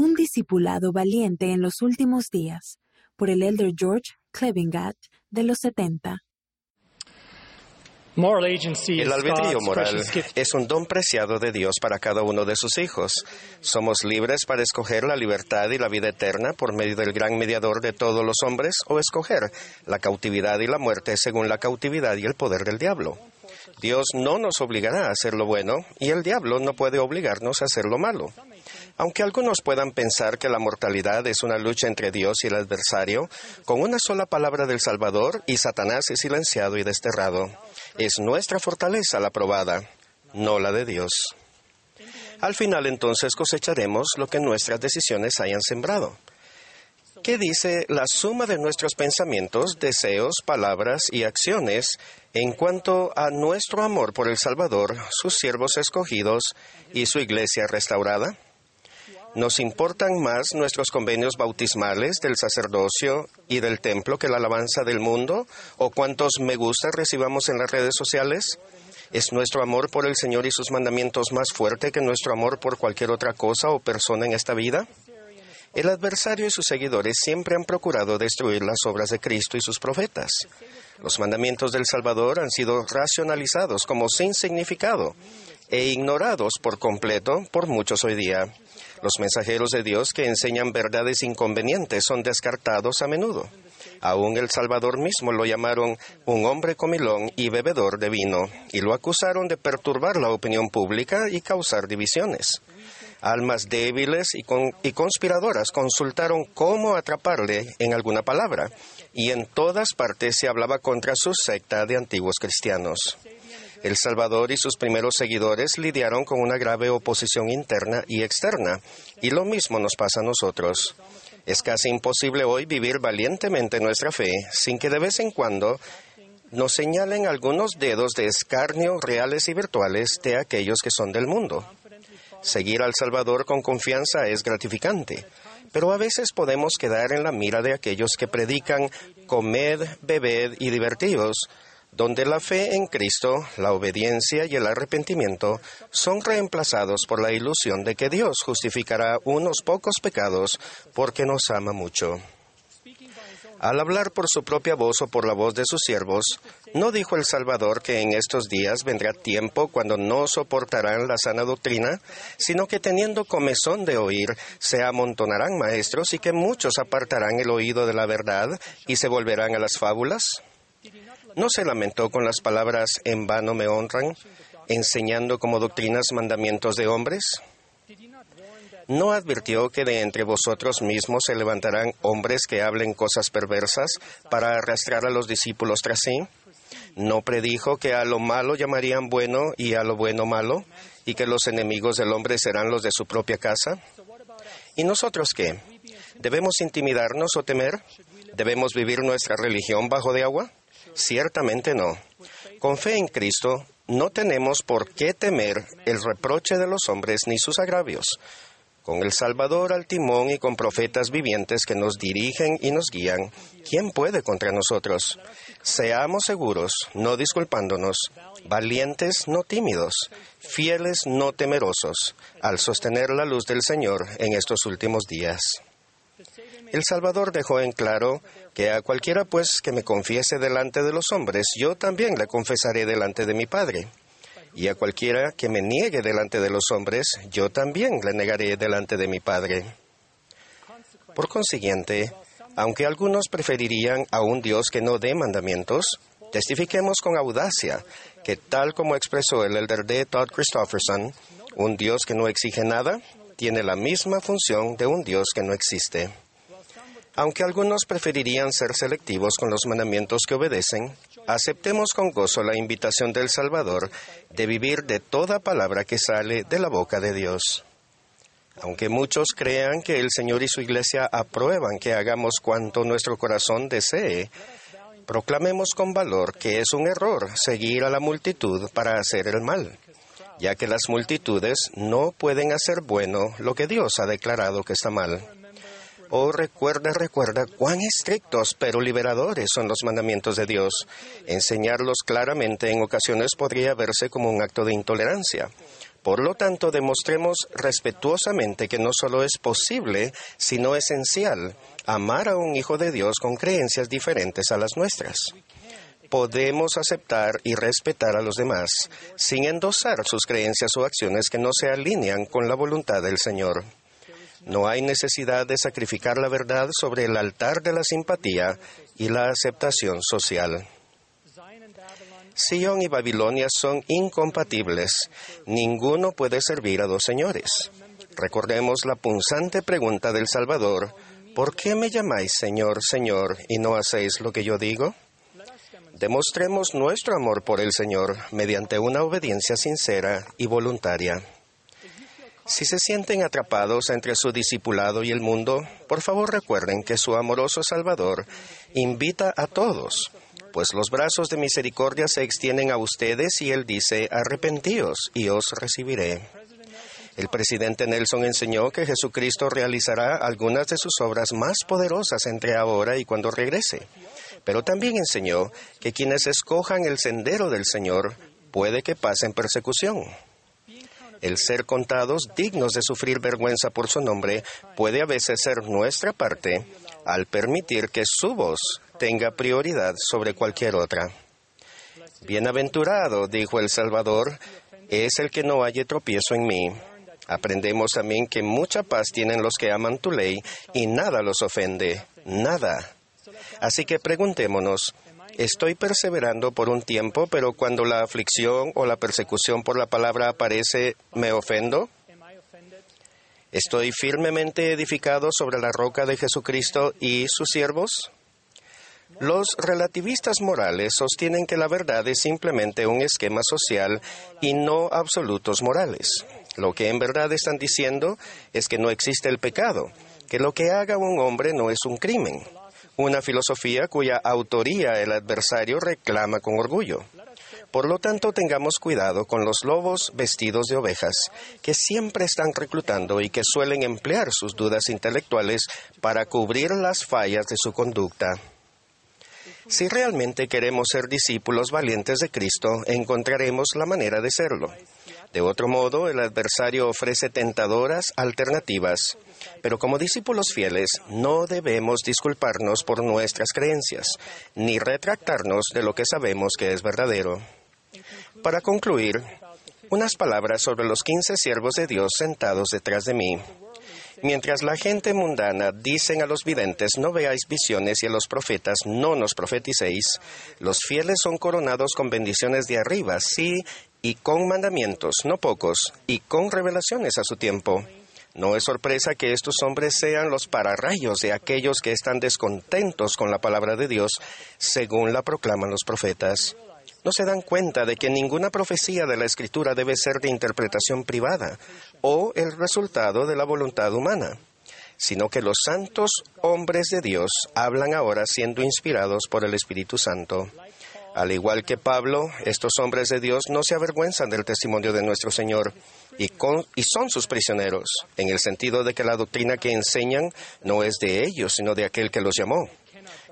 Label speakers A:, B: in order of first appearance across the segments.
A: Un discipulado valiente en los últimos días, por el elder George Clevingat de los 70.
B: El albedrío moral es un don preciado de Dios para cada uno de sus hijos. Somos libres para escoger la libertad y la vida eterna por medio del gran mediador de todos los hombres o escoger la cautividad y la muerte según la cautividad y el poder del diablo. Dios no nos obligará a hacer lo bueno y el diablo no puede obligarnos a hacer lo malo. Aunque algunos puedan pensar que la mortalidad es una lucha entre Dios y el adversario, con una sola palabra del Salvador y Satanás es silenciado y desterrado. Es nuestra fortaleza la probada, no la de Dios. Al final entonces cosecharemos lo que nuestras decisiones hayan sembrado. ¿Qué dice la suma de nuestros pensamientos, deseos, palabras y acciones en cuanto a nuestro amor por el Salvador, sus siervos escogidos y su iglesia restaurada? ¿Nos importan más nuestros convenios bautismales del sacerdocio y del templo que la alabanza del mundo? ¿O cuántos me gusta recibamos en las redes sociales? ¿Es nuestro amor por el Señor y sus mandamientos más fuerte que nuestro amor por cualquier otra cosa o persona en esta vida? El adversario y sus seguidores siempre han procurado destruir las obras de Cristo y sus profetas. Los mandamientos del Salvador han sido racionalizados como sin significado e ignorados por completo por muchos hoy día. Los mensajeros de Dios que enseñan verdades inconvenientes son descartados a menudo. Aún el Salvador mismo lo llamaron un hombre comilón y bebedor de vino, y lo acusaron de perturbar la opinión pública y causar divisiones. Almas débiles y, y conspiradoras consultaron cómo atraparle en alguna palabra, y en todas partes se hablaba contra su secta de antiguos cristianos. El Salvador y sus primeros seguidores lidiaron con una grave oposición interna y externa, y lo mismo nos pasa a nosotros. Es casi imposible hoy vivir valientemente nuestra fe sin que de vez en cuando nos señalen algunos dedos de escarnio reales y virtuales de aquellos que son del mundo. Seguir al Salvador con confianza es gratificante, pero a veces podemos quedar en la mira de aquellos que predican comed, bebed y divertidos, donde la fe en Cristo, la obediencia y el arrepentimiento son reemplazados por la ilusión de que Dios justificará unos pocos pecados porque nos ama mucho. Al hablar por su propia voz o por la voz de sus siervos, ¿no dijo el Salvador que en estos días vendrá tiempo cuando no soportarán la sana doctrina, sino que teniendo comezón de oír, se amontonarán maestros y que muchos apartarán el oído de la verdad y se volverán a las fábulas? ¿No se lamentó con las palabras en vano me honran, enseñando como doctrinas mandamientos de hombres? ¿No advirtió que de entre vosotros mismos se levantarán hombres que hablen cosas perversas para arrastrar a los discípulos tras sí? ¿No predijo que a lo malo llamarían bueno y a lo bueno malo, y que los enemigos del hombre serán los de su propia casa? ¿Y nosotros qué? ¿Debemos intimidarnos o temer? ¿Debemos vivir nuestra religión bajo de agua? Ciertamente no. Con fe en Cristo no tenemos por qué temer el reproche de los hombres ni sus agravios. Con el Salvador al timón y con profetas vivientes que nos dirigen y nos guían, ¿quién puede contra nosotros? Seamos seguros, no disculpándonos, valientes, no tímidos, fieles, no temerosos, al sostener la luz del Señor en estos últimos días. El Salvador dejó en claro que a cualquiera pues que me confiese delante de los hombres, yo también le confesaré delante de mi Padre. Y a cualquiera que me niegue delante de los hombres, yo también le negaré delante de mi Padre. Por consiguiente, aunque algunos preferirían a un Dios que no dé mandamientos, testifiquemos con audacia que tal como expresó el elder de Todd Christofferson, un Dios que no exige nada, tiene la misma función de un Dios que no existe. Aunque algunos preferirían ser selectivos con los mandamientos que obedecen, aceptemos con gozo la invitación del Salvador de vivir de toda palabra que sale de la boca de Dios. Aunque muchos crean que el Señor y su Iglesia aprueban que hagamos cuanto nuestro corazón desee, proclamemos con valor que es un error seguir a la multitud para hacer el mal, ya que las multitudes no pueden hacer bueno lo que Dios ha declarado que está mal. Oh, recuerda, recuerda cuán estrictos pero liberadores son los mandamientos de Dios. Enseñarlos claramente en ocasiones podría verse como un acto de intolerancia. Por lo tanto, demostremos respetuosamente que no solo es posible, sino esencial, amar a un hijo de Dios con creencias diferentes a las nuestras. Podemos aceptar y respetar a los demás sin endosar sus creencias o acciones que no se alinean con la voluntad del Señor. No hay necesidad de sacrificar la verdad sobre el altar de la simpatía y la aceptación social. Sion y Babilonia son incompatibles. Ninguno puede servir a dos señores. Recordemos la punzante pregunta del Salvador, ¿por qué me llamáis Señor, Señor, y no hacéis lo que yo digo? Demostremos nuestro amor por el Señor mediante una obediencia sincera y voluntaria. Si se sienten atrapados entre su discipulado y el mundo, por favor recuerden que su amoroso Salvador invita a todos, pues los brazos de misericordia se extienden a ustedes y Él dice, arrepentíos y os recibiré. El presidente Nelson enseñó que Jesucristo realizará algunas de sus obras más poderosas entre ahora y cuando regrese, pero también enseñó que quienes escojan el sendero del Señor puede que pasen persecución. El ser contados dignos de sufrir vergüenza por su nombre puede a veces ser nuestra parte al permitir que su voz tenga prioridad sobre cualquier otra. Bienaventurado, dijo el Salvador, es el que no haya tropiezo en mí. Aprendemos también que mucha paz tienen los que aman tu ley y nada los ofende, nada. Así que preguntémonos, Estoy perseverando por un tiempo, pero cuando la aflicción o la persecución por la palabra aparece, ¿me ofendo? ¿Estoy firmemente edificado sobre la roca de Jesucristo y sus siervos? Los relativistas morales sostienen que la verdad es simplemente un esquema social y no absolutos morales. Lo que en verdad están diciendo es que no existe el pecado, que lo que haga un hombre no es un crimen una filosofía cuya autoría el adversario reclama con orgullo. Por lo tanto, tengamos cuidado con los lobos vestidos de ovejas, que siempre están reclutando y que suelen emplear sus dudas intelectuales para cubrir las fallas de su conducta. Si realmente queremos ser discípulos valientes de Cristo, encontraremos la manera de serlo. De otro modo, el adversario ofrece tentadoras alternativas. Pero como discípulos fieles, no debemos disculparnos por nuestras creencias, ni retractarnos de lo que sabemos que es verdadero. Para concluir, unas palabras sobre los quince siervos de Dios sentados detrás de mí. Mientras la gente mundana dicen a los videntes, no veáis visiones y a los profetas, no nos profeticéis, los fieles son coronados con bendiciones de arriba, sí, y con mandamientos, no pocos, y con revelaciones a su tiempo. No es sorpresa que estos hombres sean los pararrayos de aquellos que están descontentos con la palabra de Dios, según la proclaman los profetas. No se dan cuenta de que ninguna profecía de la Escritura debe ser de interpretación privada o el resultado de la voluntad humana, sino que los santos hombres de Dios hablan ahora siendo inspirados por el Espíritu Santo. Al igual que Pablo, estos hombres de Dios no se avergüenzan del testimonio de nuestro Señor y, son sus prisioneros, en el sentido de que la doctrina que enseñan no es de ellos, sino de aquel que los llamó.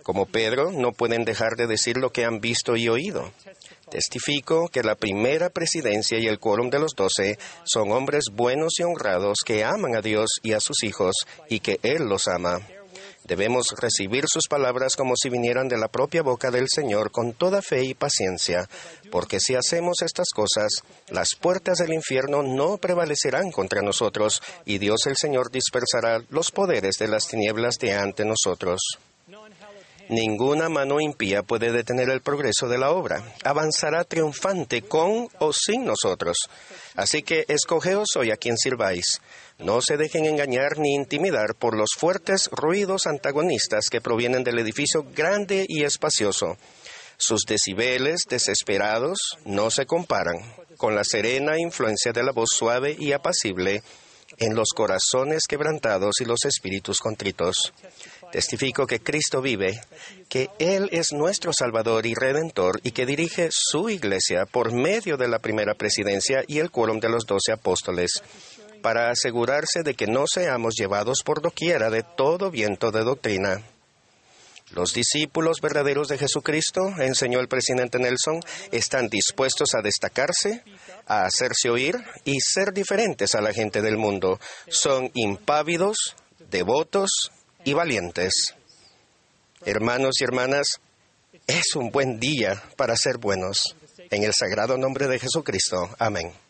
B: Como Pedro, no pueden dejar de decir lo que han visto y oído. Testifico que la primera presidencia y el quórum de los doce son hombres buenos y honrados que aman a Dios y a sus hijos y que Él los ama. Debemos recibir sus palabras como si vinieran de la propia boca del Señor con toda fe y paciencia, porque si hacemos estas cosas, las puertas del infierno no prevalecerán contra nosotros y Dios el Señor dispersará los poderes de las tinieblas de ante nosotros. Ninguna mano impía puede detener el progreso de la obra. Avanzará triunfante con o sin nosotros. Así que escogeos hoy a quien sirváis. No se dejen engañar ni intimidar por los fuertes ruidos antagonistas que provienen del edificio grande y espacioso. Sus decibeles desesperados no se comparan con la serena influencia de la voz suave y apacible en los corazones quebrantados y los espíritus contritos. Testifico que Cristo vive, que Él es nuestro Salvador y Redentor y que dirige su iglesia por medio de la primera presidencia y el quórum de los doce apóstoles. Para asegurarse de que no seamos llevados por doquiera de todo viento de doctrina. Los discípulos verdaderos de Jesucristo, enseñó el presidente Nelson, están dispuestos a destacarse, a hacerse oír y ser diferentes a la gente del mundo. Son impávidos, devotos y valientes. Hermanos y hermanas, es un buen día para ser buenos. En el sagrado nombre de Jesucristo. Amén.